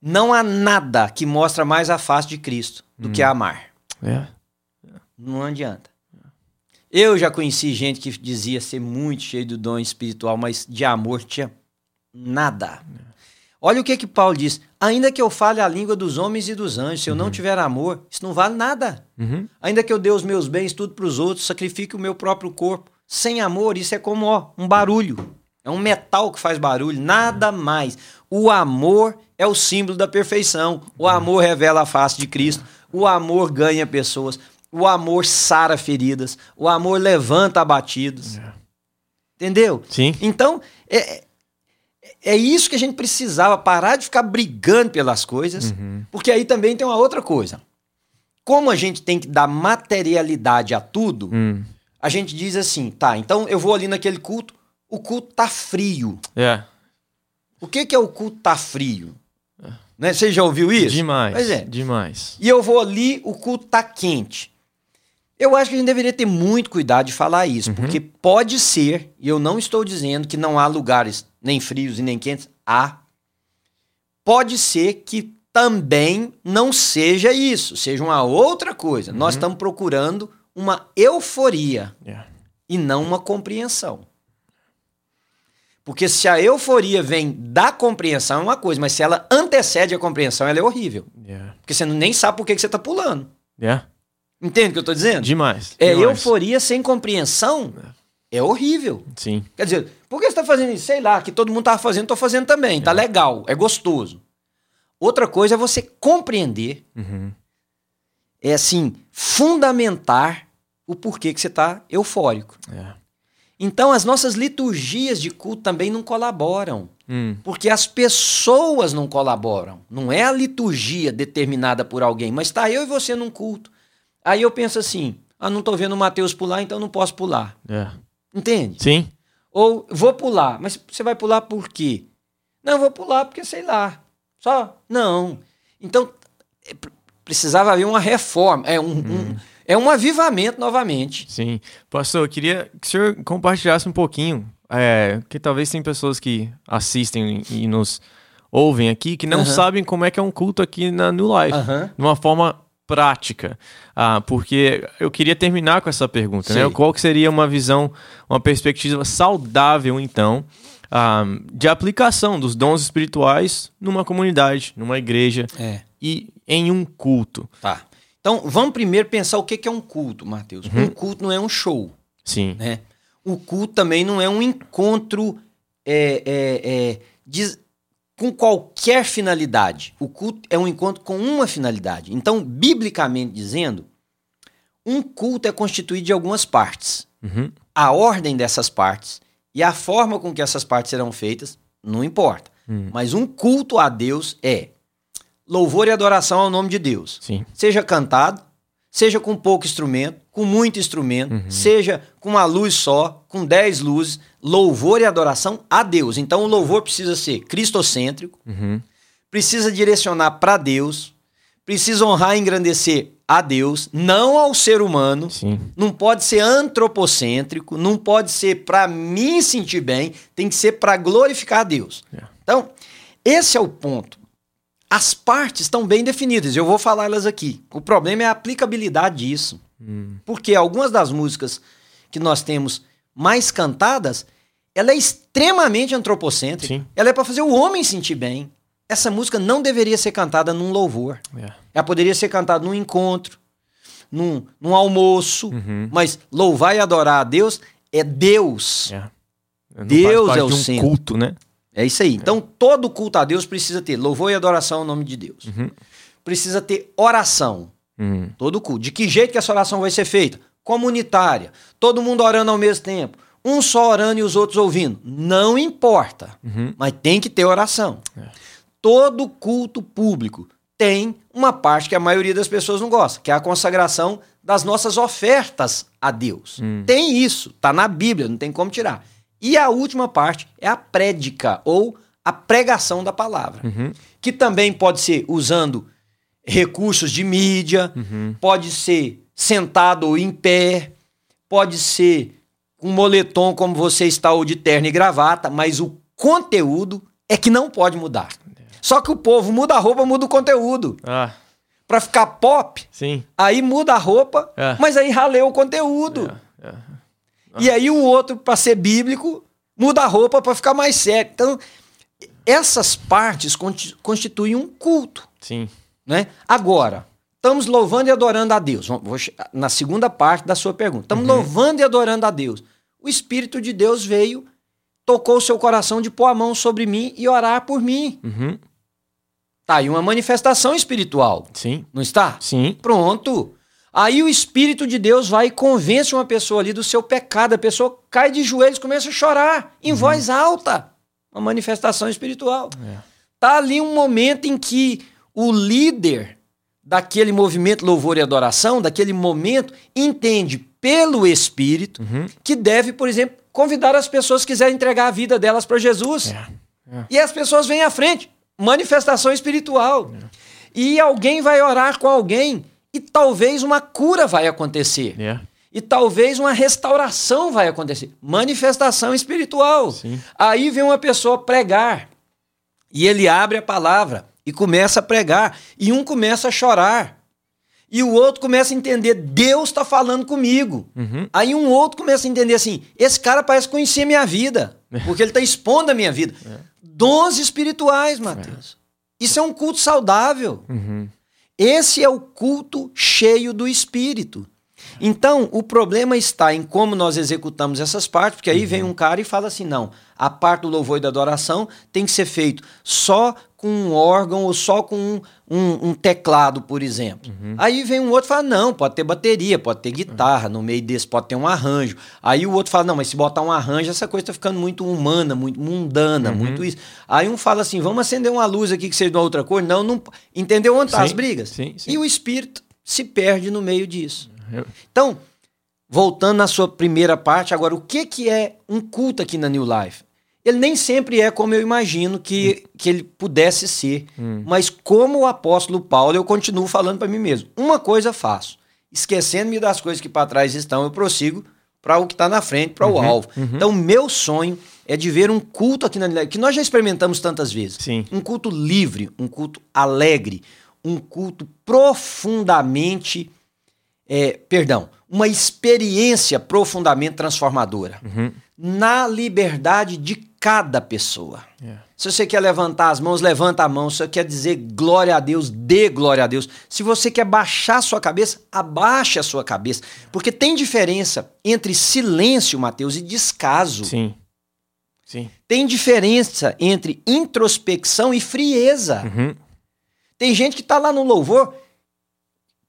Não há nada que mostra mais a face de Cristo do que amar. Yeah. Não adianta. Eu já conheci gente que dizia ser muito cheio do dom espiritual, mas de amor tinha nada. Olha o que que Paulo diz: ainda que eu fale a língua dos homens e dos anjos, se eu não tiver amor, isso não vale nada. Uhum. Ainda que eu dê os meus bens tudo para os outros, sacrifique o meu próprio corpo. Sem amor, isso é como ó, um barulho. É um metal que faz barulho, nada mais. O amor é o símbolo da perfeição. O amor revela a face de Cristo. O amor ganha pessoas. O amor sara feridas. O amor levanta abatidos. Entendeu? Sim. Então, é, é isso que a gente precisava parar de ficar brigando pelas coisas, porque aí também tem uma outra coisa. Como a gente tem que dar materialidade a tudo, Hum. a gente diz assim, tá, então eu vou ali naquele culto, o culto tá frio. É. O que, que é o culto tá frio? Né? Você já ouviu isso? Demais. Pois é. Demais. E eu vou ali, o culto tá quente. Eu acho que a gente deveria ter muito cuidado de falar isso, porque pode ser, e eu não estou dizendo que não há lugares nem frios e nem quentes, há. Pode ser que também não seja isso, seja uma outra coisa. Nós estamos procurando uma euforia É. e não uma compreensão. Porque se a euforia vem da compreensão é uma coisa, mas se ela antecede a compreensão, ela é horrível. Yeah. Porque você nem sabe por que que você está pulando. Yeah. Entende o que eu estou dizendo? Demais. É demais. euforia sem compreensão. É horrível. Sim. Quer dizer, por que você está fazendo isso? Sei lá, que todo mundo estava fazendo, estou fazendo também. Tá legal, é gostoso. Outra coisa é você compreender, Uhum. é assim, fundamentar o porquê que você está eufórico. É. Então, as nossas liturgias de culto também não colaboram. Hum. Porque as pessoas não colaboram. Não é a liturgia determinada por alguém, mas tá eu e você num culto. Aí eu penso assim: ah, não tô vendo o Mateus pular, então não posso pular. É. Entende? Sim. Ou vou pular, mas você vai pular por quê? Não, vou pular porque sei lá. Só? Não. Então, é, pre- precisava haver uma reforma, é um, um- é um avivamento novamente. Sim. Pastor, eu queria que o senhor compartilhasse um pouquinho, é, que talvez tem pessoas que assistem e nos ouvem aqui que não Aham. sabem como é que é um culto aqui na New Life, Aham. de uma forma prática. Ah, porque eu queria terminar com essa pergunta, né? Sei. Qual que seria uma visão, uma perspectiva saudável, então, ah, de aplicação dos dons espirituais numa comunidade, numa igreja É. e em um culto? Tá. Então, vamos primeiro pensar o que é um culto, Mateus. Um culto não é um show. Sim. né? O culto também não é um encontro é, é, é, diz- com qualquer finalidade. O culto é um encontro com uma finalidade. Então, biblicamente dizendo, um culto é constituído de algumas partes. Uhum. A ordem dessas partes e a forma com que essas partes serão feitas não importa. Hum. Mas um culto a Deus é louvor e adoração ao nome de Deus Sim. seja cantado, seja com pouco instrumento, com muito instrumento, seja com uma luz só, com dez luzes, louvor e adoração a Deus. Então o louvor precisa ser cristocêntrico, Uhum. precisa direcionar para Deus, precisa honrar e engrandecer a Deus, não ao ser humano. Sim. Não pode ser antropocêntrico, não pode ser para me sentir bem, tem que ser para glorificar a Deus. É. Então, esse é o ponto. As partes estão bem definidas, eu vou falá-las aqui. O problema é a aplicabilidade disso. Hum. Porque algumas das músicas que nós temos mais cantadas, ela é extremamente antropocêntrica. Sim. Ela é para fazer o homem sentir bem. Essa música não deveria ser cantada num louvor. É. Ela poderia ser cantada num encontro, num, num almoço, Uhum. mas louvar e adorar a Deus é Deus. É. Não Deus é o de um centro. culto, né? É isso aí. Então, todo culto a Deus precisa ter louvor e adoração ao nome de Deus. Uhum. Precisa ter oração. Uhum. Todo culto. De que jeito que essa oração vai ser feita? Comunitária. Todo mundo orando ao mesmo tempo. Um só orando e os outros ouvindo. Não importa. Uhum. Mas tem que ter oração. É. Todo culto público tem uma parte que a maioria das pessoas não gosta, que é a consagração das nossas ofertas a Deus. Hum. Tem isso, tá na Bíblia, não tem como tirar. E a última parte é a prédica ou a pregação da palavra, Uhum. que também pode ser usando recursos de mídia, Uhum. pode ser sentado ou em pé, pode ser com moletom como você está ou de terno e gravata, mas o conteúdo é que não pode mudar. Só que o povo muda a roupa, muda o conteúdo. Ah, Pra ficar pop, sim. aí muda a roupa, É. mas aí raleu o conteúdo. É, é. E aí o outro, pra ser bíblico, muda a roupa pra ficar mais sério. Então, essas partes constituem um culto. Sim. né? Agora, estamos louvando e adorando a Deus. Vou na segunda parte da sua pergunta. Estamos Uhum. louvando e adorando a Deus. O Espírito de Deus veio tocou o seu coração de pôr a mão sobre mim e orar por mim. Uhum. Tá aí uma manifestação espiritual, Sim. não está? Sim. Pronto. Aí o Espírito de Deus vai e convence uma pessoa ali do seu pecado. A pessoa cai de joelhos, começa a chorar em voz alta. Uma manifestação espiritual. É. Tá ali um momento em que o líder daquele movimento louvor e adoração, daquele momento, entende pelo Espírito Uhum. que deve, por exemplo, convidar as pessoas que quiserem entregar a vida delas para Jesus. É. É. E as pessoas vêm à frente. Manifestação espiritual. E alguém vai orar com alguém e talvez uma cura vai acontecer. É. E talvez uma restauração vai acontecer. Manifestação espiritual. Sim. Aí vem uma pessoa pregar. E ele abre a palavra e começa a pregar. E um começa a chorar. E o outro começa a entender: Deus está falando comigo. Uhum. Aí um outro começa a entender assim: esse cara parece conhecer a minha vida, porque ele está expondo a minha vida. Dons espirituais, Mateus. Isso é um culto saudável. Uhum. Esse é o culto cheio do Espírito. Então, o problema está em como nós executamos essas partes, porque aí vem um cara e fala assim: não, a parte do louvor e da adoração tem que ser feito só com um órgão ou só com um, um- um teclado, por exemplo. Aí vem um outro e fala: não, pode ter bateria, pode ter guitarra, no meio desse pode ter um arranjo. Aí o outro fala: não, mas se botar um arranjo, essa coisa está ficando muito humana, muito mundana, muito isso. Aí um fala assim: vamos acender uma luz aqui que seja de uma outra cor. Não, não. Entendeu onde tá as brigas? sim, sim. E o espírito se perde no meio disso. Então, voltando na sua primeira parte, agora, o que, que é um culto aqui na New Life? Ele nem sempre é como eu imagino que, que ele pudesse ser. Mas como o apóstolo Paulo, eu continuo falando para mim mesmo. Uma coisa faço. Esquecendo-me das coisas que para trás estão, eu prossigo para o que está na frente, para o alvo. Então, meu sonho é de ver um culto aqui na que nós já experimentamos tantas vezes. Sim. Um culto livre, um culto alegre, um culto profundamente é, perdão, uma experiência profundamente transformadora Uhum. na liberdade de cada pessoa. É. Se você quer levantar as mãos, levanta a mão. Se você quer dizer glória a Deus, dê glória a Deus. Se você quer baixar a sua cabeça, abaixe a sua cabeça. Porque tem diferença entre silêncio, Mateus, e descaso. Sim. Sim. Tem diferença entre introspecção e frieza. Uhum. Tem gente que tá lá no louvor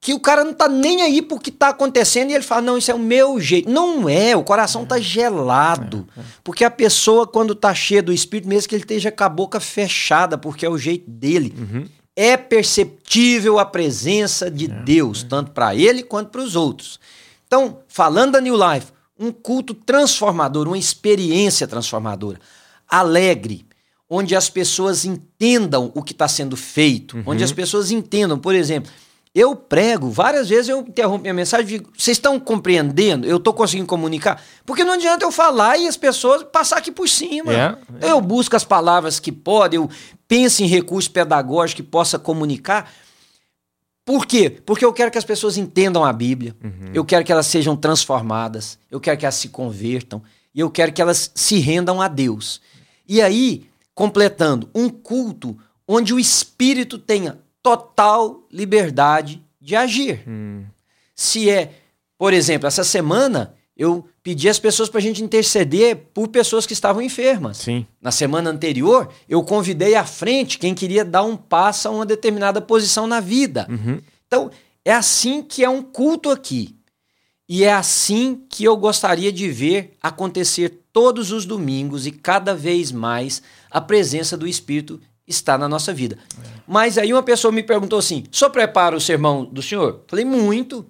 que o cara não tá nem aí pro que tá acontecendo e ele fala: "Não, isso é o meu jeito". Não é, o coração tá gelado. Porque a pessoa quando tá cheia do espírito, mesmo que ele esteja com a boca fechada, porque é o jeito dele, é perceptível a presença de Deus, tanto para ele quanto para os outros. Então, falando da New Life, um culto transformador, uma experiência transformadora, alegre, onde as pessoas entendam o que está sendo feito, onde as pessoas entendam, por exemplo, eu prego, várias vezes eu interrompo minha mensagem e digo, vocês estão compreendendo? Eu estou conseguindo comunicar? Porque não adianta eu falar e as pessoas passar aqui por cima. É, Então eu busco as palavras que podem, eu penso em recursos pedagógicos que possa comunicar. Por quê? Porque eu quero que as pessoas entendam a Bíblia, eu quero que elas sejam transformadas, eu quero que elas se convertam e eu quero que elas se rendam a Deus. E aí, completando, um culto onde o Espírito tenha total liberdade de agir. Hum. Se é, por exemplo, essa semana eu pedi às pessoas para a gente interceder por pessoas que estavam enfermas. Sim. Na semana anterior, eu convidei à frente quem queria dar um passo a uma determinada posição na vida. Uhum. Então, é assim que é um culto aqui. E é assim que eu gostaria de ver acontecer todos os domingos e cada vez mais a presença do Espírito está na nossa vida. Mas aí uma pessoa me perguntou assim: só prepara o sermão do senhor? Falei, muito.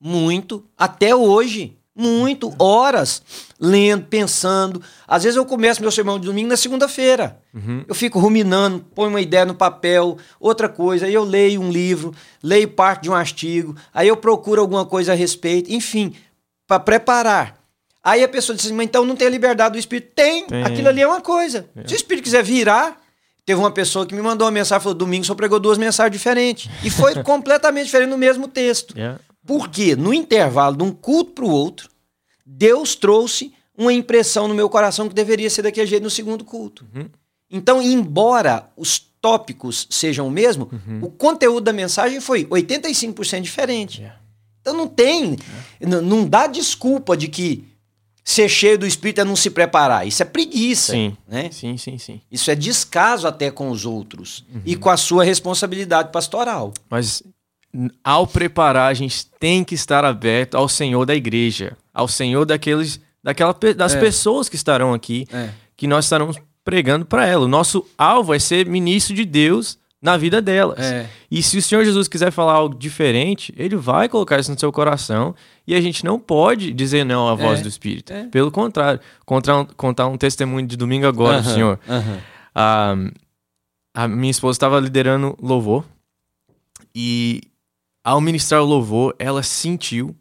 Muito. Até hoje. Muito. Horas lendo, pensando. Às vezes eu começo meu sermão de domingo na segunda-feira. Eu fico ruminando, ponho uma ideia no papel, outra coisa, aí eu leio um livro, leio parte de um artigo, aí eu procuro alguma coisa a respeito, enfim, para preparar. Aí a pessoa diz assim, mas então não tem a liberdade do Espírito? Tem, Tem. aquilo ali é uma coisa. Se o Espírito quiser virar, teve uma pessoa que me mandou uma mensagem, falou, domingo só pregou duas mensagens diferentes. E foi completamente diferente no mesmo texto. É. Porque no intervalo de um culto para o outro, Deus trouxe uma impressão no meu coração que deveria ser daquele jeito no segundo culto. Então, embora os tópicos sejam o mesmo, o conteúdo da mensagem foi 85% diferente. É. Então não tem, n- não dá desculpa de que ser cheio do Espírito é não se preparar. Isso é preguiça. Sim. Né? Sim, sim, sim. Isso é descaso até com os outros e com a sua responsabilidade pastoral. Mas ao preparar, a gente tem que estar aberto ao Senhor da igreja, ao Senhor daqueles, daquela, das É. pessoas que estarão aqui, É. que nós estaremos pregando para ela. O nosso alvo é ser ministro de Deus na vida delas. É. E se o Senhor Jesus quiser falar algo diferente, ele vai colocar isso no seu coração e a gente não pode dizer não à voz É. do Espírito. É. Pelo contrário, contar um, contar um testemunho de domingo agora, Aham, Senhor. aham. A, a minha esposa estava liderando louvor e ao ministrar o louvor, ela sentiu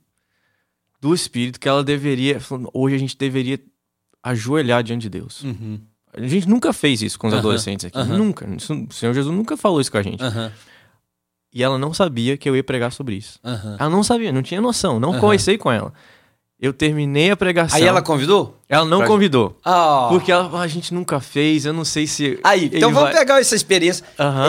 do Espírito que ela deveria, hoje a gente deveria ajoelhar diante de Deus. Uhum. A gente nunca fez isso com os Aham, adolescentes aqui, aham. nunca. Isso- o Senhor Jesus nunca falou isso com a gente. Aham, E ela não sabia que eu ia pregar sobre isso. Ela não sabia, não tinha noção, não conversei com ela. Eu terminei a pregação. Aí ela convidou? ela não Pra- convidou. Ah. Porque ela, "Ah, a gente nunca fez, eu não sei se. Aí, então ele vamos vai- pegar essa experiência.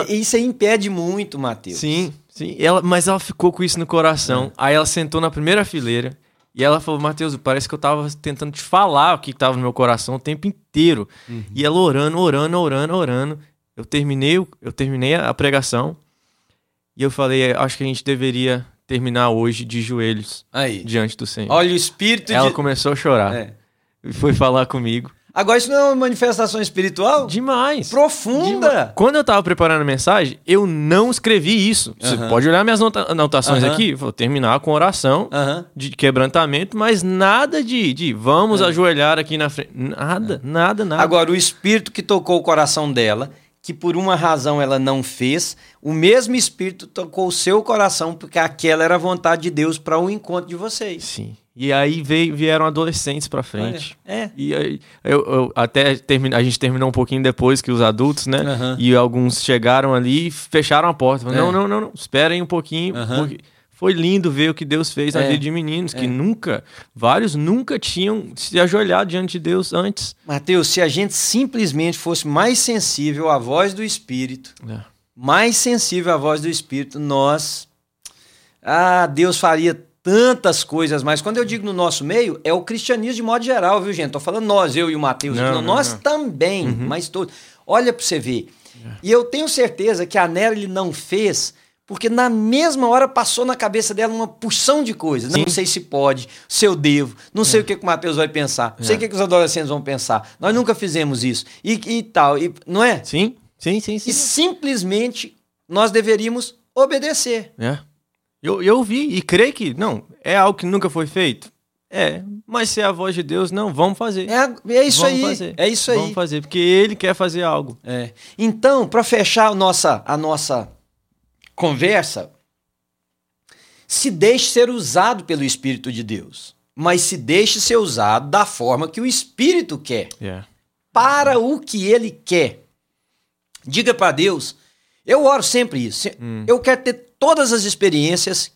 E- Isso aí impede muito, Matheus. Sim, sim. Ela, mas ela ficou com isso no coração. Aí ela sentou na primeira fileira e ela falou: Matheus, parece que eu tava tentando te falar o que tava no meu coração o tempo inteiro. E ela orando, orando, orando, orando. Eu terminei, o- eu terminei a pregação e eu falei: acho que a gente deveria terminar hoje de joelhos Aí. diante do Senhor. Olha o espírito ela de... começou a chorar É. e foi falar comigo. Agora, isso não é uma manifestação espiritual? Demais. Profunda. Dema- Quando eu tava preparando a mensagem, eu não escrevi isso. Você pode olhar minhas nota- anotações aqui. Vou terminar com oração de quebrantamento, mas nada de, de vamos ajoelhar aqui na frente. Nada, nada, nada. É. Agora, o espírito que tocou o coração dela, que por uma razão ela não fez, o mesmo espírito tocou o seu coração, porque aquela era a vontade de Deus para o encontro de vocês. Sim. E aí veio, vieram adolescentes pra frente. Olha, É. E aí, eu, eu até termina, a gente terminou um pouquinho depois que os adultos, né? E alguns chegaram ali e fecharam a porta. Falaram, É. Não, não, não, não, esperem um pouquinho. Porque foi lindo ver o que Deus fez na É. vida de meninos, que É. nunca, vários nunca tinham se ajoelhado diante de Deus antes. Mateus, se a gente simplesmente fosse mais sensível à voz do Espírito, É. mais sensível à voz do Espírito, nós. Ah, Deus faria tantas coisas mais. Quando eu digo no nosso meio, é o cristianismo de modo geral, viu, gente? Tô falando nós, eu e o Mateus. Não, não, nós não. também, Uhum. mas todos. Olha para você ver. E eu tenho certeza que a ele não fez. Porque na mesma hora passou na cabeça dela uma porção de coisas. Não sei se pode, se eu devo, não sei o que, que o Matheus vai pensar, não sei É. o que, que os adolescentes vão pensar. Nós nunca fizemos isso. E, e tal, e, não é? Sim, sim, sim, sim. E simplesmente nós deveríamos obedecer. É. Eu, eu vi e creio que, não, é algo que nunca foi feito. É, mas se é a voz de Deus, não, vamos fazer. É, é isso Vamos aí. fazer. É isso aí. Vamos fazer, porque ele quer fazer algo. É. Então, para fechar a nossa, a nossa conversa, se deixe ser usado pelo Espírito de Deus, mas se deixe ser usado da forma que o Espírito quer, É. para o que ele quer. Diga para Deus, eu oro sempre isso. Hum. Eu quero ter todas as experiências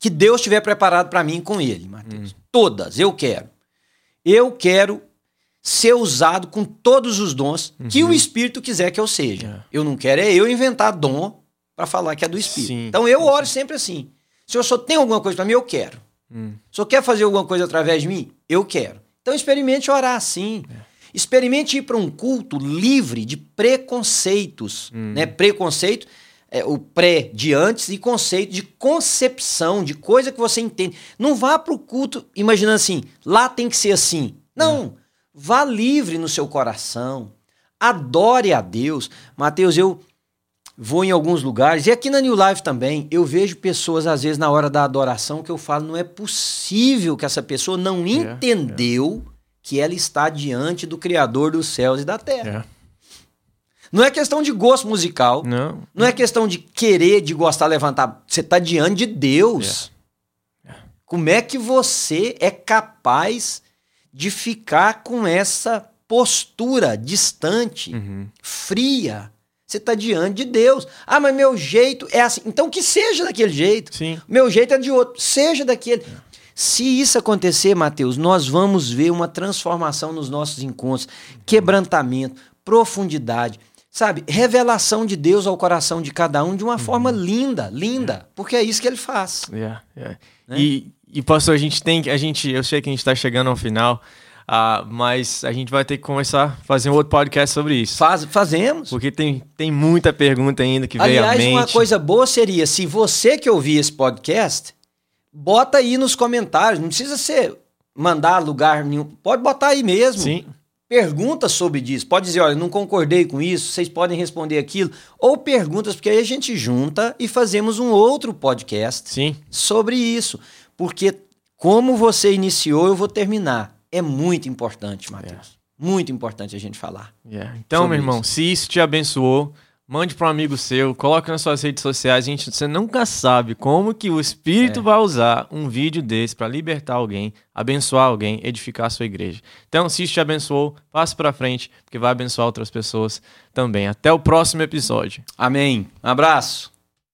que Deus tiver preparado para mim com ele, Mateus. Todas, eu quero. Eu quero ser usado com todos os dons que o Espírito quiser que eu seja. É. Eu não quero é eu inventar dom para falar que é do Espírito. Sim. Então eu oro sempre assim. Se o senhor tem alguma coisa para mim, eu quero. Hum. Se senhor quer fazer alguma coisa através de mim, eu quero. Então experimente orar assim. Experimente ir para um culto livre de preconceitos. Né? Preconceito é o pré de antes e conceito de concepção, de coisa que você entende. Não vá para o culto imaginando assim, lá tem que ser assim. Não. Vá livre no seu coração. Adore a Deus. Mateus, eu vou em alguns lugares, e aqui na New Life também, eu vejo pessoas, às vezes, na hora da adoração, que eu falo, não é possível que essa pessoa não entendeu que ela está diante do Criador dos céus e da terra. É. Não é questão de gosto musical, Não. não é questão de querer, de gostar, levantar. Você está diante de Deus. Como é que você é capaz de ficar com essa postura distante, Uhum. fria? Você está diante de Deus. Ah, mas meu jeito é assim. Então que seja daquele jeito. Sim. Meu jeito é de outro. Seja daquele. Se isso acontecer, Mateus, nós vamos ver uma transformação nos nossos encontros, quebrantamento, profundidade, sabe? Revelação de Deus ao coração de cada um de uma forma linda, linda, porque é isso que ele faz. É, é. Né? E, E pastor, a gente tem, a gente, eu sei que a gente está chegando ao final, uh, mas a gente vai ter que começar a fazer um outro podcast sobre isso. Faz, fazemos. Porque tem, tem muita pergunta ainda que Aliás, veio à mente. uma coisa boa seria, se você que ouvir esse podcast, bota aí nos comentários, não precisa ser mandar lugar nenhum, pode botar aí mesmo. Sim. Pergunta sobre disso. Pode dizer, olha, não concordei com isso, vocês podem responder aquilo. Ou perguntas, porque aí a gente junta e fazemos um outro podcast Sim. sobre isso. Porque como você iniciou, eu vou terminar. É muito importante, Matheus. Muito importante a gente falar. Yeah. Então, meu irmão, isso. se isso te abençoou, mande para um amigo seu, coloque nas suas redes sociais. Gente, você nunca sabe como que o Espírito É. vai usar um vídeo desse para libertar alguém, abençoar alguém, edificar a sua igreja. Então, se isso te abençoou, passe para frente, porque vai abençoar outras pessoas também. Até o próximo episódio. Amém. Um abraço.